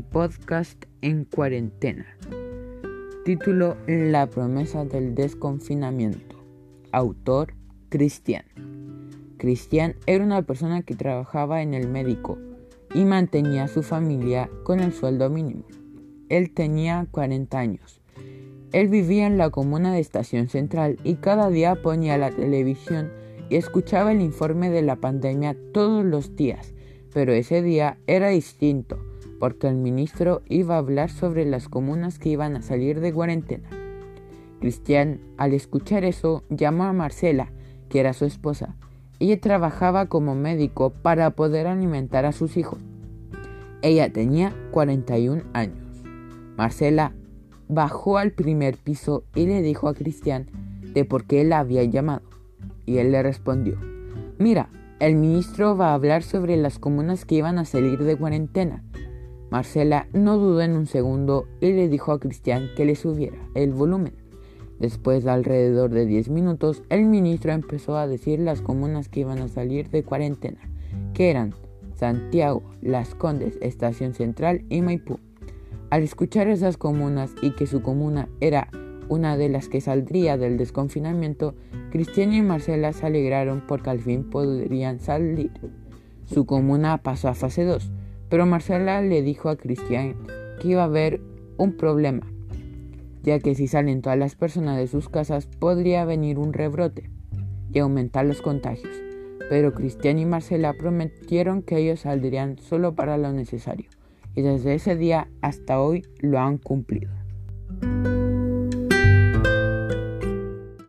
podcast en cuarentena. Título La promesa del desconfinamiento. Autor Cristian. Cristian era una persona que trabajaba en el médico y mantenía a su familia con el sueldo mínimo. Él tenía 40 años. Él vivía en la comuna de Estación Central y cada día ponía la televisión y escuchaba el informe de la pandemia todos los días, pero ese día era distinto porque el ministro iba a hablar sobre las comunas que iban a salir de cuarentena. Cristian, al escuchar eso, llamó a Marcela, que era su esposa. Ella trabajaba como médico para poder alimentar a sus hijos. Ella tenía 41 años. Marcela bajó al primer piso y le dijo a Cristian de por qué la había llamado. Y él le respondió, mira, el ministro va a hablar sobre las comunas que iban a salir de cuarentena Marcela no dudó en un segundo y le dijo a Cristian que le subiera el volumen. Después de alrededor de 10 minutos, el ministro empezó a decir las comunas que iban a salir de cuarentena, que eran Santiago, Las Condes, Estación Central y Maipú. Al escuchar esas comunas y que su comuna era una de las que saldría del desconfinamiento, Cristian y Marcela se alegraron porque al fin podrían salir. Su comuna pasó a fase 2 pero Marcela le dijo a Cristian que iba a haber un problema, ya que si salen todas las personas de sus casas podría venir un rebrote y aumentar los contagios. Pero Cristian y Marcela prometieron que ellos saldrían solo para lo necesario, y desde ese día hasta hoy lo han cumplido.